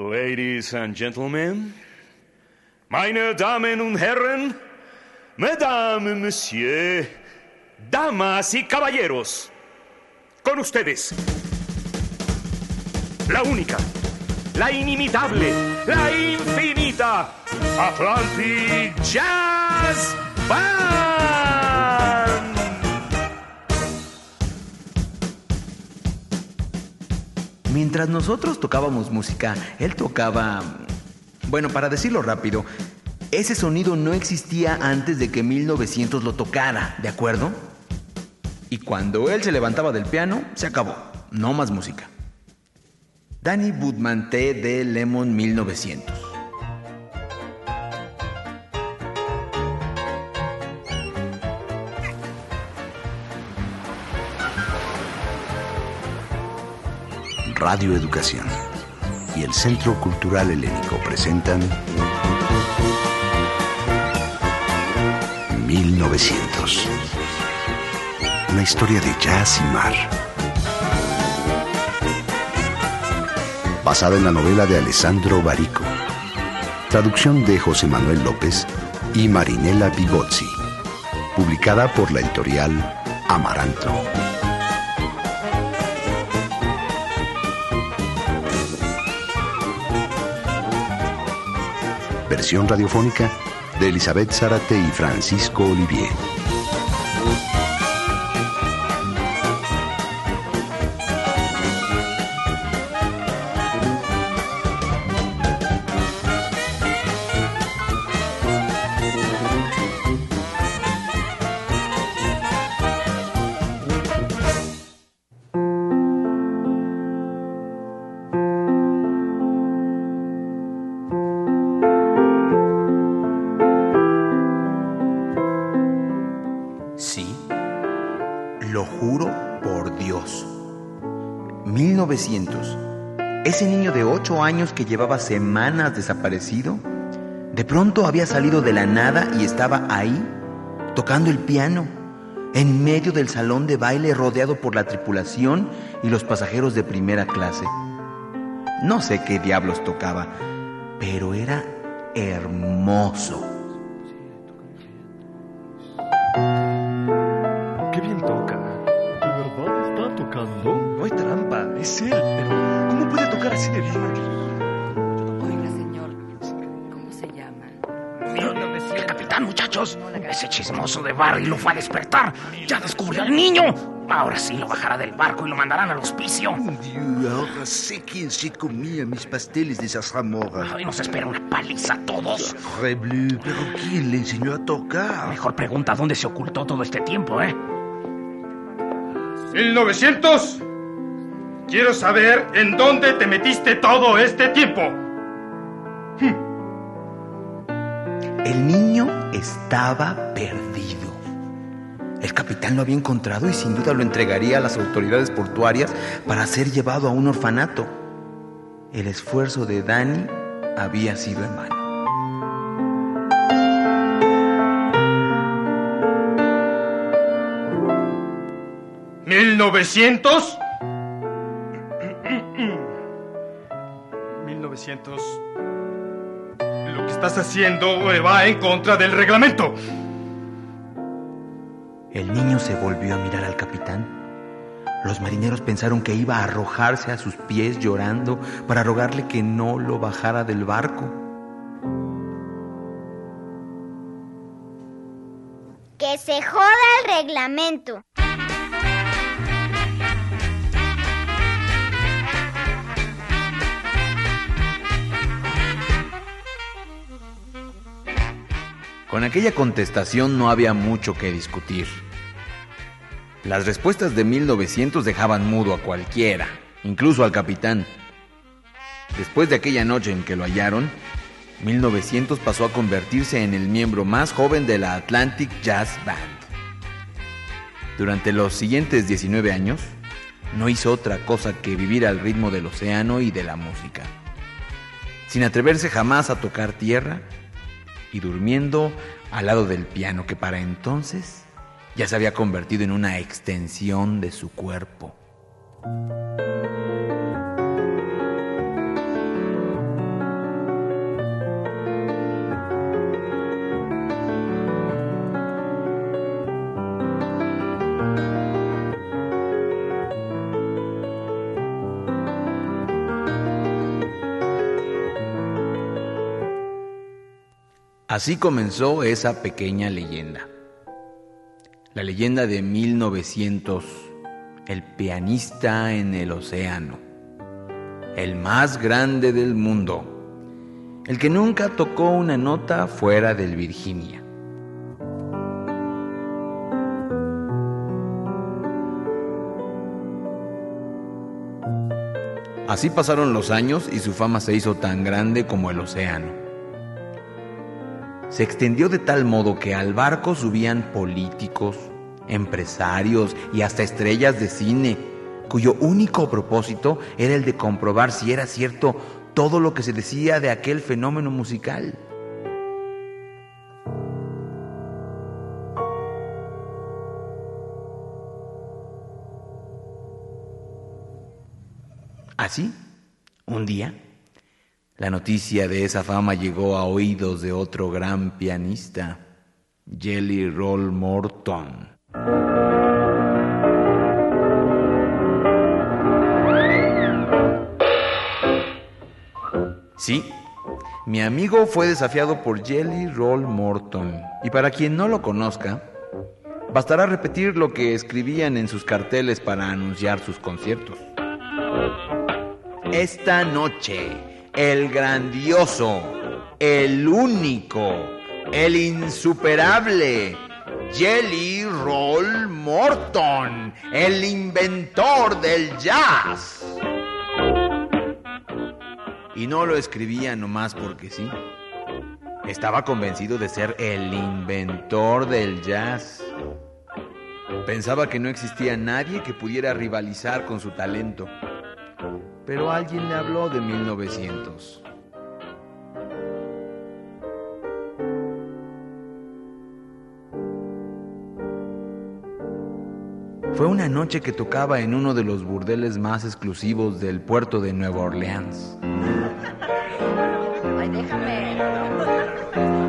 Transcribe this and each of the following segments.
Ladies and gentlemen, meine Damen und Herren, Mesdames, Monsieur, Damas y Caballeros, con ustedes, la única, la inimitable, la infinita Atlantic Jazz Band. Mientras nosotros tocábamos música, él tocaba... Bueno, para decirlo rápido, ese sonido no existía antes de que 1900 lo tocara, ¿de acuerdo? Y cuando él se levantaba del piano, se acabó. No más música. Danny Woodman T. de Lemon 1900. Radio Educación y el Centro Cultural Helénico presentan 1900. Una historia de jazz y mar. Basada en la novela de Alessandro Barico. Traducción de José Manuel López y Marinela Bigozzi. Publicada por la editorial Amaranto. Radiofónica de Elizabeth Zárate y Francisco Olivier. Ese niño de 8 años que llevaba semanas desaparecido, de pronto había salido de la nada y estaba ahí, tocando el piano, en medio del salón de baile rodeado por la tripulación y los pasajeros de primera clase. No sé qué diablos tocaba, pero era hermoso. Muchachos. Ese chismoso de Barry lo fue a despertar. Ya descubrió al niño. Ahora sí lo bajará del barco y lo mandarán al hospicio. Dios, ahora sé quién se comía mis pasteles de zarzamora. Hoy nos espera una paliza a todos. Rebleu, pero ¿quién le enseñó a tocar? Mejor pregunta dónde se ocultó todo este tiempo, ¿eh? 1900. Quiero saber en dónde te metiste todo este tiempo. El niño estaba perdido. El capitán lo había encontrado y sin duda lo entregaría a las autoridades portuarias para ser llevado a un orfanato. El esfuerzo de Danny había sido en vano. ¿1900? 1900. Estás haciendo va en contra del reglamento. El niño se volvió a mirar al capitán. Los marineros pensaron que iba a arrojarse a sus pies llorando para rogarle que no lo bajara del barco. Que se joda el reglamento. Con aquella contestación no había mucho que discutir. Las respuestas de 1900 dejaban mudo a cualquiera, incluso al capitán. Después de aquella noche en que lo hallaron, 1900 pasó a convertirse en el miembro más joven de la Atlantic Jazz Band. Durante los siguientes 19 años, no hizo otra cosa que vivir al ritmo del océano y de la música, sin atreverse jamás a tocar tierra y durmiendo al lado del piano que para entonces ya se había convertido en una extensión de su cuerpo. Así comenzó esa pequeña leyenda. La leyenda de 1900, el pianista en el océano, el más grande del mundo, el que nunca tocó una nota fuera del Virginia. Así pasaron los años y su fama se hizo tan grande como el océano se extendió de tal modo que al barco subían políticos, empresarios y hasta estrellas de cine, cuyo único propósito era el de comprobar si era cierto todo lo que se decía de aquel fenómeno musical. Así, un día, la noticia de esa fama llegó a oídos de otro gran pianista, Jelly Roll Morton. Sí, mi amigo fue desafiado por Jelly Roll Morton. Y para quien no lo conozca, bastará repetir lo que escribían en sus carteles para anunciar sus conciertos. Esta noche el grandioso, el único, el insuperable, Jelly Roll Morton, el inventor del jazz. Y no lo escribía nomás porque sí. Estaba convencido de ser el inventor del jazz. Pensaba que no existía nadie que pudiera rivalizar con su talento pero alguien le habló de 1900. Fue una noche que tocaba en uno de los burdeles más exclusivos del puerto de Nueva Orleans. Ay, déjame.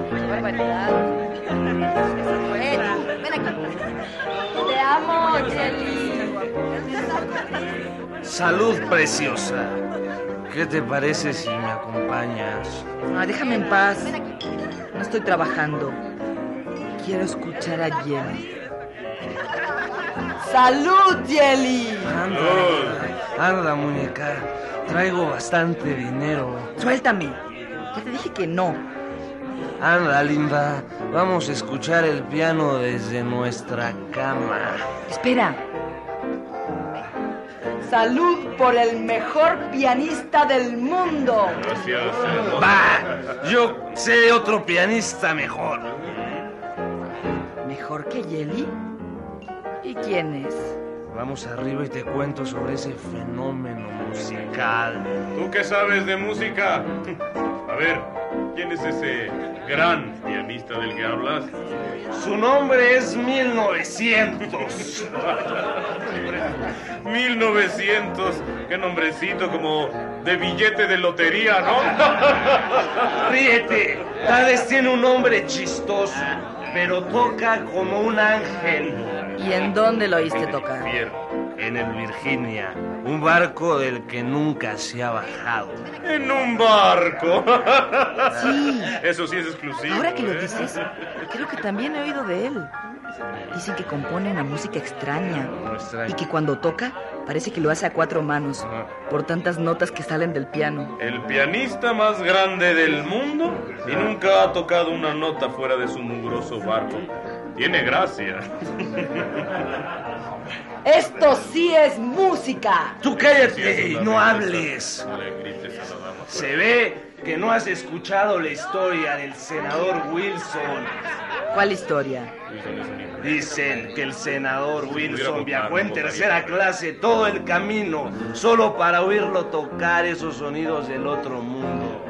Qué barbaridad. Ven aquí. Te amo, Jelly. Salud preciosa. ¿Qué te parece si me acompañas? Ah, déjame en paz. No estoy trabajando. Quiero escuchar a Jelly. ¡Salud, Jelly! Anda, anda, muñeca. Traigo bastante dinero. Suéltame. Ya te dije que no. Anda, linda. Vamos a escuchar el piano desde nuestra cama. Espera. Salud por el mejor pianista del mundo. Gracias. Va, yo sé otro pianista mejor. ¿Mejor que Jelly? ¿Y quién es? Vamos arriba y te cuento sobre ese fenómeno musical. ¿Tú qué sabes de música? A ver, ¿quién es ese gran pianista del que hablas? Su nombre es 1900. 1900, qué nombrecito como de billete de lotería, ¿no? Ríete, tal vez tiene un nombre chistoso, pero toca como un ángel. ¿Y en dónde lo oíste tocar? En el Virginia, un barco del que nunca se ha bajado. En un barco. Sí. Eso sí es exclusivo. Ahora que lo ¿eh? dices, creo que también he oído de él. Dicen que compone una música extraña No extraña. y que cuando toca parece que lo hace a cuatro manos por tantas notas que salen del piano. El pianista más grande del mundo y nunca ha tocado una nota fuera de su mugroso barco. Tiene gracia. Esto sí es música. Tú cállate y no hables. Se ve que no has escuchado la historia del senador Wilson. ¿Cuál historia? Dicen que el senador Wilson viajó en tercera clase todo el camino solo para oírlo tocar esos sonidos del otro mundo.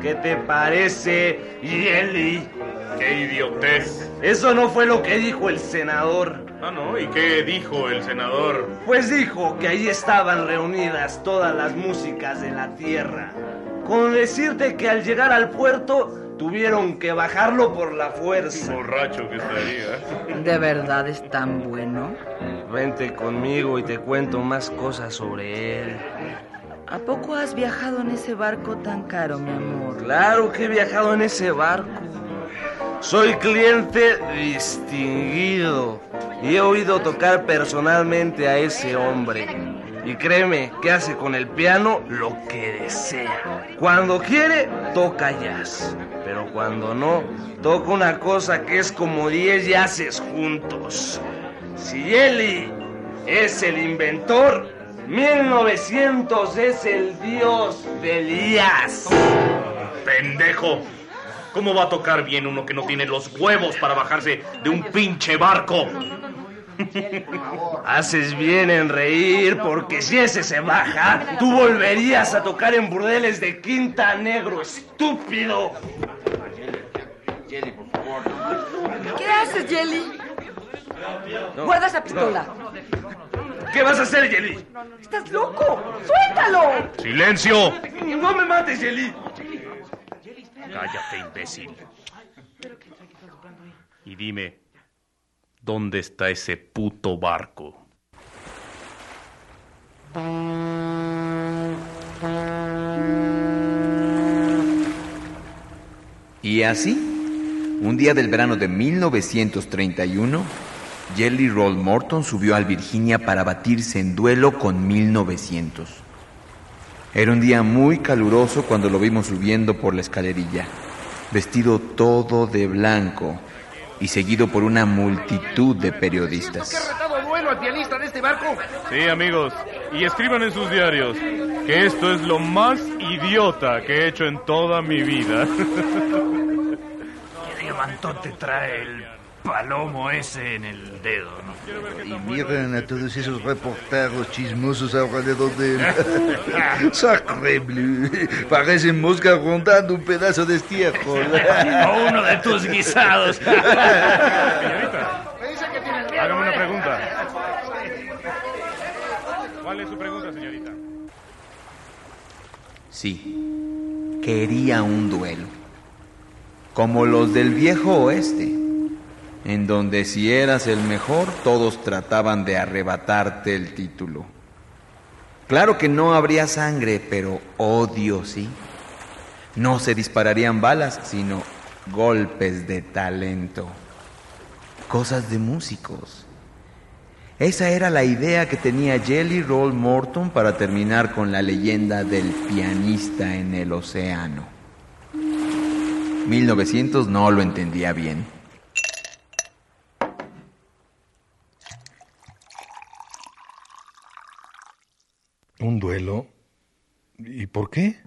¿Qué te parece, Yeli? ¡Qué idiotez! Eso no fue lo que dijo el senador. Ah, no, ¿y qué dijo el senador? Pues dijo que ahí estaban reunidas todas las músicas de la tierra. Con decirte que al llegar al puerto tuvieron que bajarlo por la fuerza. Borracho que estaría. ¿De verdad es tan bueno? Vente conmigo y te cuento más cosas sobre él. ¿A poco has viajado en ese barco tan caro, mi amor? Claro que he viajado en ese barco. Soy cliente distinguido y he oído tocar personalmente a ese hombre. Y créeme que hace con el piano lo que desea. Cuando quiere, toca jazz. Pero cuando no, toca una cosa que es como 10 jazzes juntos. Si Eli es el inventor, 1900 es el dios del jazz. ¡Pendejo! ¿Cómo va a tocar bien uno que no tiene los huevos para bajarse de un pinche barco? Haces bien en reír porque si ese se baja, tú volverías a tocar en burdeles de Quinta Negro, estúpido. ¿Qué haces, Jelly? Guarda esa pistola. ¿Qué vas a hacer, Jelly? ¡Estás loco! ¡Suéltalo! ¡Silencio! No me mates, Jelly. Cállate, imbécil. Y dime, ¿dónde está ese puto barco? Y así, un día del verano de 1931, Jelly Roll Morton subió al Virginia para batirse en duelo con 1900. Era un día muy caluroso cuando lo vimos subiendo por la escalerilla, vestido todo de blanco y seguido por una multitud de periodistas. ¿Qué retado duelo al pianista de este barco? Sí, amigos. Y escriban en sus diarios que esto es lo más idiota que he hecho en toda mi vida. ¿Qué diamantote trae el palomo ese en el dedo, no? Y miren a todos esos reporteros chismosos alrededor de él. Sacre bleu. Parece mosca rondando un pedazo de estiércol. O uno de tus guisados. Señorita, hágame una pregunta. ¿Cuál es su pregunta, señorita? Sí, quería un duelo, como los del viejo oeste, en donde si eras el mejor todos trataban de arrebatarte el título. Claro que no habría sangre, pero odio sí. No se dispararían balas, sino golpes de talento. Cosas de músicos. Esa era la idea que tenía Jelly Roll Morton para terminar con la leyenda del pianista en el océano. 1900 no lo entendía bien. ¿Un duelo? ¿Y por qué?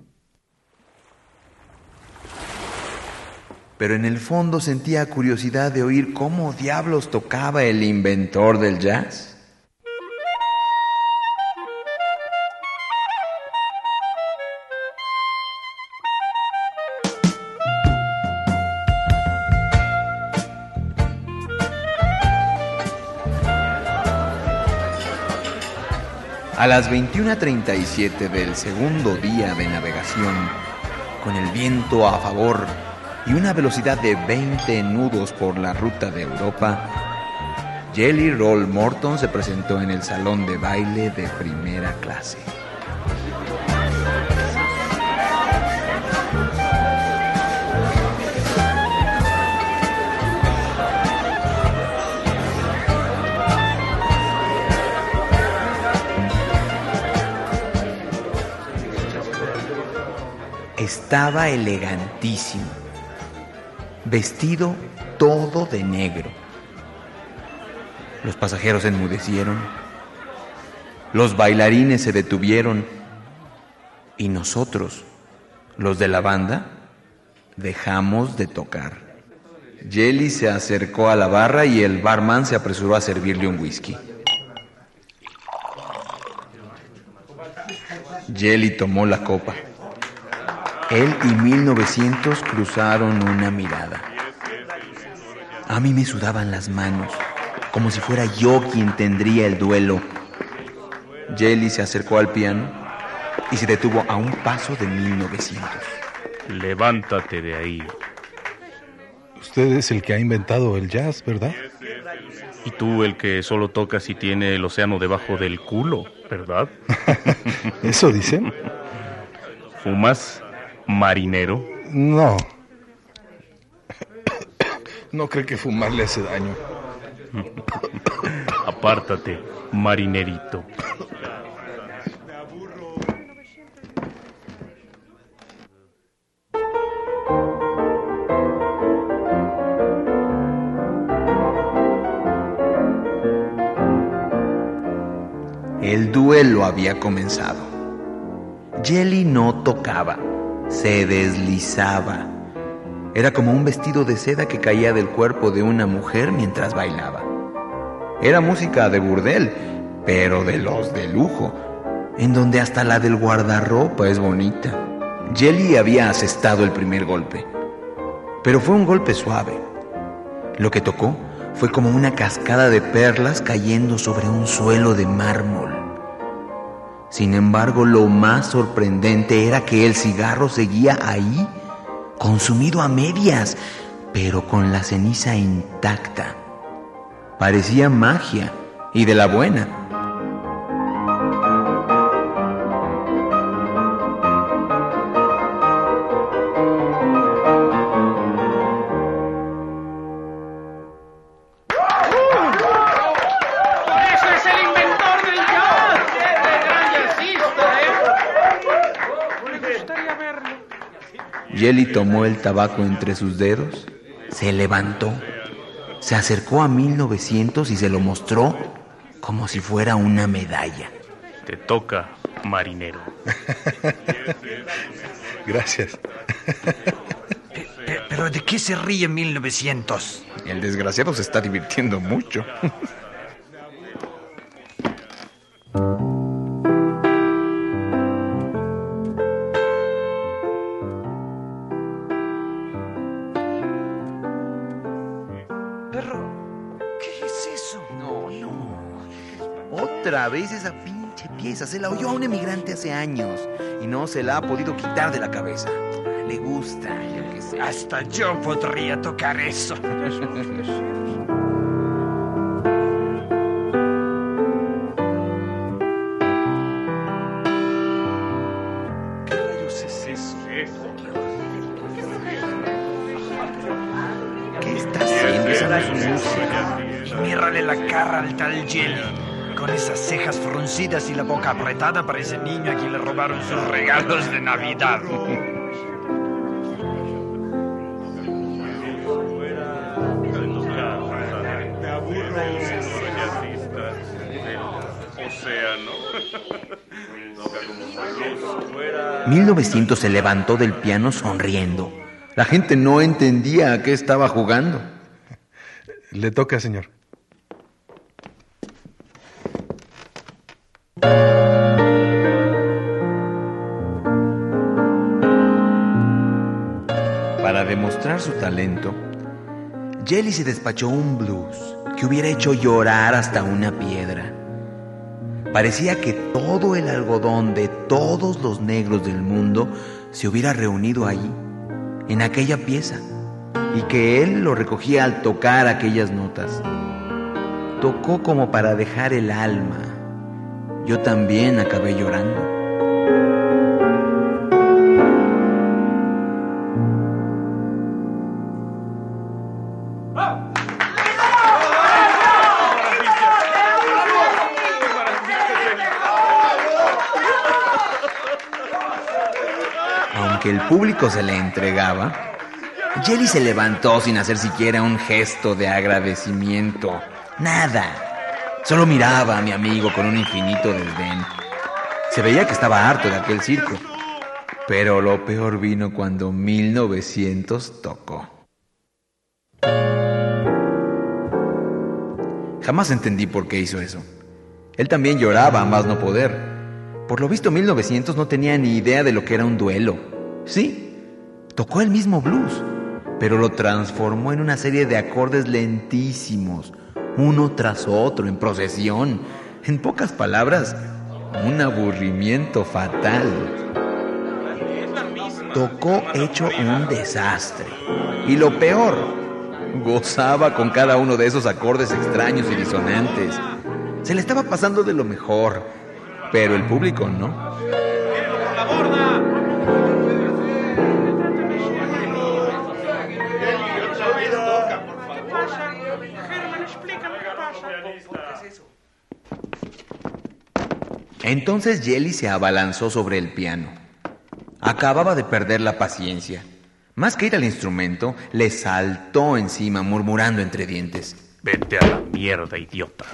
Pero en el fondo sentía curiosidad de oír cómo diablos tocaba el inventor del jazz. Las 21.37 del segundo día de navegación, con el viento a favor y una velocidad de 20 nudos por la ruta de Europa, Jelly Roll Morton se presentó en el salón de baile de primera clase. Estaba elegantísimo, vestido todo de negro. Los pasajeros enmudecieron, los bailarines se detuvieron y nosotros, los de la banda, dejamos de tocar. Jelly se acercó a la barra y el barman se apresuró a servirle un whisky. Jelly tomó la copa. Él y 1900 cruzaron una mirada. A mí me sudaban las manos, como si fuera yo quien tendría el duelo. Jelly se acercó al piano y se detuvo a un paso de 1900. Levántate de ahí. Usted es el que ha inventado el jazz, ¿verdad? Y tú el que solo tocas y tiene el océano debajo del culo, ¿verdad? ¿Eso dicen? ¿Fumas, marinero? No. No cree que fumar le hace daño. Apártate, marinerito. El duelo había comenzado. Jelly no tocaba, se deslizaba. Era como un vestido de seda que caía del cuerpo de una mujer mientras bailaba. Era música de burdel, pero de los de lujo, en donde hasta la del guardarropa es bonita. Jelly había asestado el primer golpe, pero fue un golpe suave. Lo que tocó fue como una cascada de perlas cayendo sobre un suelo de mármol. Sin embargo, lo más sorprendente era que el cigarro seguía ahí, consumido a medias, pero con la ceniza intacta. Parecía magia, y de la buena. Tomó el tabaco entre sus dedos, se levantó, se acercó a 1900 y se lo mostró como si fuera una medalla. Te toca, marinero. Gracias. ¿Pero de qué se ríe 1900? El desgraciado se está divirtiendo mucho. Se la oyó a un emigrante hace años y no se la ha podido quitar de la cabeza. Le gusta, yo qué sé. Hasta yo podría tocar eso. ¿Qué está haciendo? Esa música. Mírale la cara al tal Jelly. Con esas cejas fruncidas y la boca apretada parece niño a quien le robaron sus regalos de Navidad. Océano. 1900 se levantó del piano sonriendo. La gente no entendía a qué estaba jugando. Le toca, señor. Para demostrar su talento, Jelly se despachó un blues que hubiera hecho llorar hasta una piedra. Parecía que todo el algodón de todos los negros del mundo se hubiera reunido allí, en aquella pieza, y que él lo recogía al tocar aquellas notas. Tocó como para dejar el alma. Yo también acabé llorando. Aunque el público se le entregaba, Jelly se levantó sin hacer siquiera un gesto de agradecimiento. Nada. Solo miraba a mi amigo con un infinito desdén. Se veía que estaba harto de aquel circo. Pero lo peor vino cuando 1900 tocó. Jamás entendí por qué hizo eso. Él también lloraba a más no poder. Por lo visto, 1900 no tenía ni idea de lo que era un duelo. Sí, tocó el mismo blues, pero lo transformó en una serie de acordes lentísimos, uno tras otro, en procesión. En pocas palabras, un aburrimiento fatal. Tocó hecho un desastre. Y lo peor, gozaba con cada uno de esos acordes extraños y disonantes. Se le estaba pasando de lo mejor, pero el público no. ¡La borda! Entonces Jelly se abalanzó sobre el piano. Acababa de perder la paciencia. Más que ir al instrumento, le saltó encima, murmurando entre dientes. Vete a la mierda, idiota.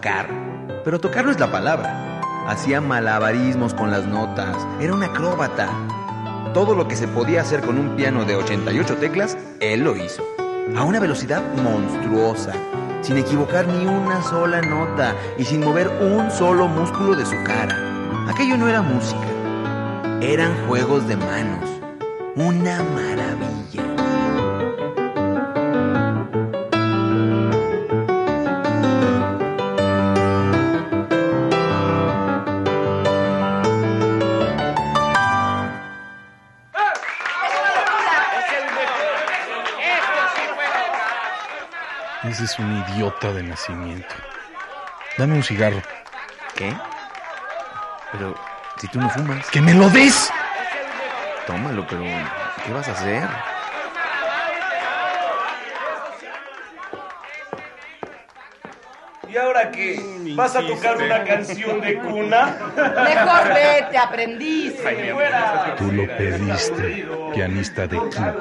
Tocar, pero tocar no es la palabra. Hacía malabarismos con las notas, era un acróbata. Todo lo que se podía hacer con un piano de 88 teclas, él lo hizo. A una velocidad monstruosa, sin equivocar ni una sola nota y sin mover un solo músculo de su cara. Aquello no era música, eran juegos de manos. Una maravilla. Un idiota de nacimiento. Dame un cigarro. ¿Qué? Pero si tú no fumas. ¡Que me lo des! Tómalo, pero ¿qué vas a hacer? ¿Y ahora qué? ¿Vas a tocar una canción de cuna? Mejor vete, aprendiz. Tú lo pediste, pianista de quinta.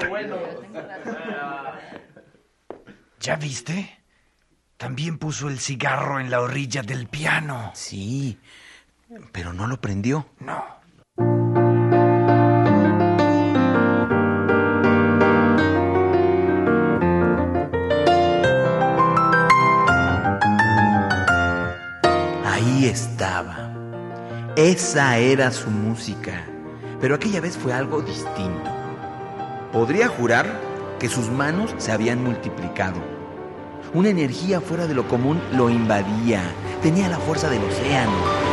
¿Ya viste? También puso el cigarro en la orilla del piano. Sí, pero no lo prendió. No. Ahí estaba. Esa era su música. Pero aquella vez fue algo distinto. Podría jurar que sus manos se habían multiplicado. Una energía fuera de lo común lo invadía. Tenía la fuerza del océano.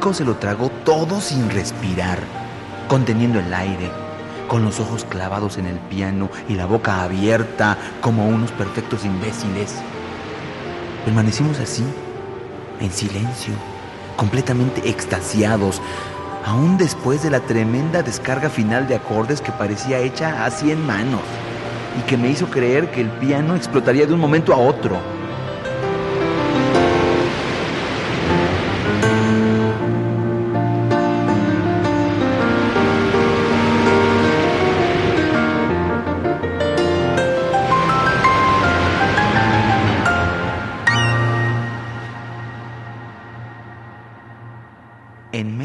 Se lo tragó todo sin respirar, conteniendo el aire, con los ojos clavados en el piano y la boca abierta como unos perfectos imbéciles. Permanecimos así, en silencio, completamente extasiados, aún después de la tremenda descarga final de acordes que parecía hecha a cien manos y que me hizo creer que el piano explotaría de un momento a otro.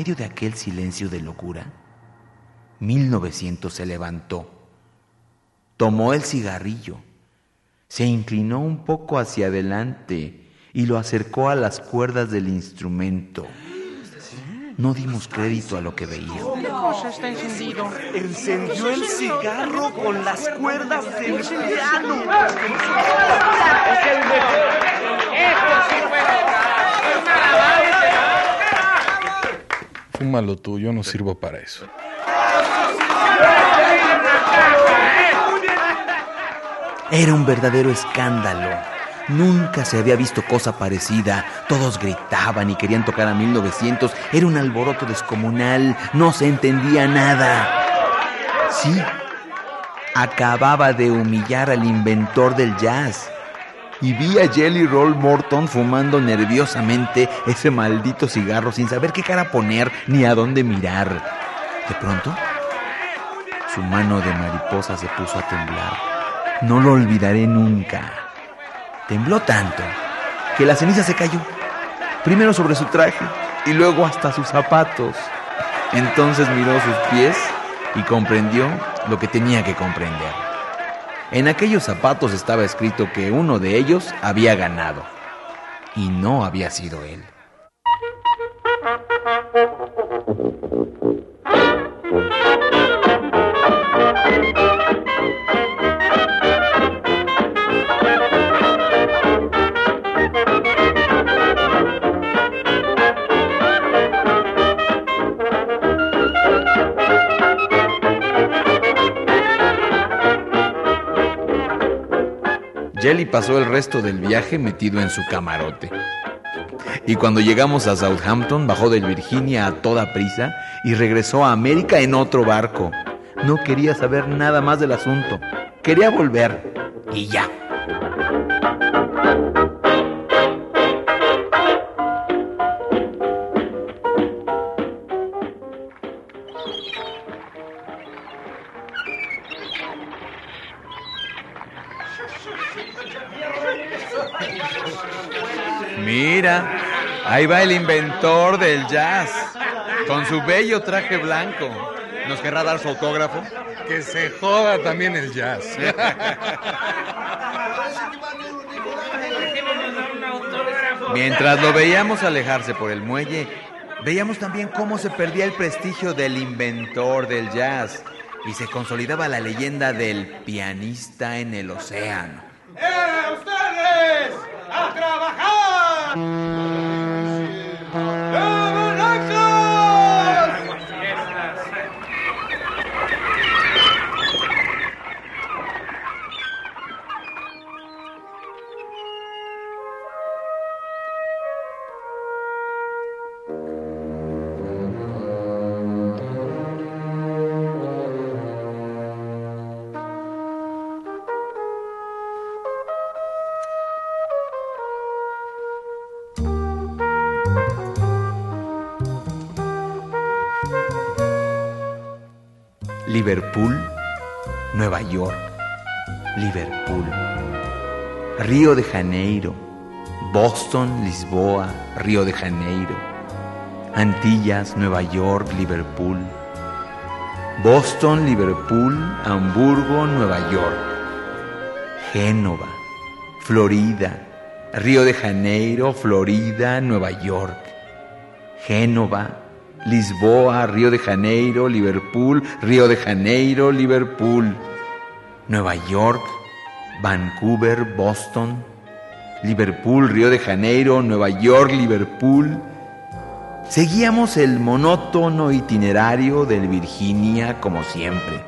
Medio de aquel silencio de locura, 1900 se levantó, tomó el cigarrillo, se inclinó un poco hacia adelante y lo acercó a las cuerdas del instrumento. No dimos crédito a lo que veíamos. ¿Qué cosa está encendido? Encendió el cigarro con las cuerdas del piano. Es el mejor. Esto sí fue Fúmalo tú, yo no sirvo para eso. Era un verdadero escándalo. Nunca se había visto cosa parecida. Todos gritaban y querían tocar a 1900. Era un alboroto descomunal. No se entendía nada. Sí, acababa de humillar al inventor del jazz. Y vi a Jelly Roll Morton fumando nerviosamente ese maldito cigarro sin saber qué cara poner ni a dónde mirar. De pronto, su mano de mariposa se puso a temblar. No lo olvidaré nunca. Tembló tanto que la ceniza se cayó. Primero sobre su traje y luego hasta sus zapatos. Entonces miró sus pies y comprendió lo que tenía que comprender. En aquellos zapatos estaba escrito que uno de ellos había ganado. Y no había sido él. Jelly pasó el resto del viaje metido en su camarote. Y cuando llegamos a Southampton, bajó del Virginia a toda prisa y regresó a América en otro barco. No quería saber nada más del asunto. Quería volver. Y ya. Ahí va el inventor del jazz, con su bello traje blanco. ¿Nos querrá dar su autógrafo? Que se joda también el jazz. Mientras lo veíamos alejarse por el muelle, veíamos también cómo se perdía el prestigio del inventor del jazz y se consolidaba la leyenda del pianista en el océano. Liverpool, Nueva York, Liverpool, Río de Janeiro, Boston, Lisboa, Río de Janeiro, Antillas, Nueva York, Liverpool, Boston, Liverpool, Hamburgo, Nueva York, Génova, Florida, Río de Janeiro, Florida, Nueva York, Génova, Lisboa, Río de Janeiro, Liverpool, Río de Janeiro, Liverpool, Nueva York, Vancouver, Boston, Liverpool, Río de Janeiro, Nueva York, Liverpool. Seguíamos el monótono itinerario del Virginia como siempre,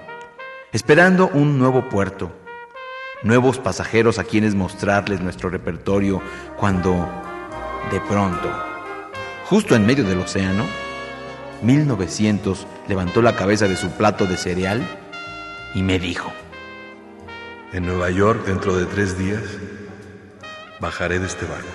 esperando un nuevo puerto, nuevos pasajeros a quienes mostrarles nuestro repertorio cuando, de pronto, justo en medio del océano, 1900 levantó la cabeza de su plato de cereal y me dijo, En Nueva York, dentro de tres días, bajaré de este barco.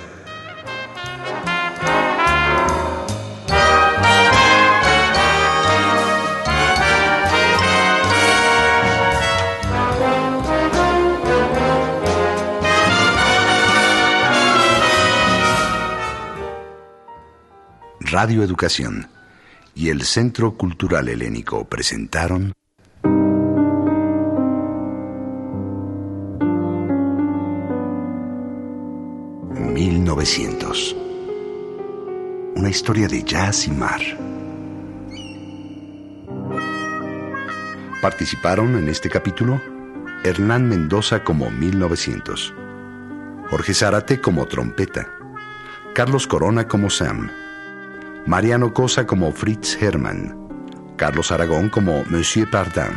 Radio Educación y el Centro Cultural Helénico presentaron ...1900... Una historia de jazz y mar. Participaron en este capítulo Hernán Mendoza como 1900, Jorge Zárate como trompeta, Carlos Corona como Sam, Mariano Cosa como Fritz Hermann, Carlos Aragón como Monsieur Pardin,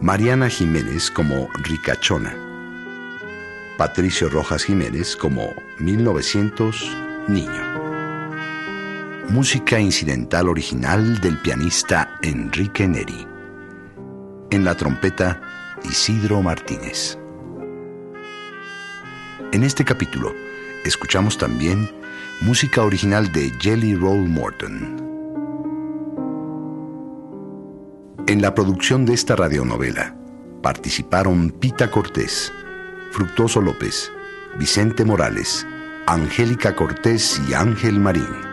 Mariana Jiménez como Ricachona, Patricio Rojas Jiménez como 1900 Niño. Música incidental original del pianista Enrique Neri. En la trompeta, Isidro Martínez. En este capítulo, escuchamos también música original de Jelly Roll Morton. En la producción de esta radionovela participaron Pita Cortés, Fructuoso López, Vicente Morales, Angélica Cortés y Ángel Marín.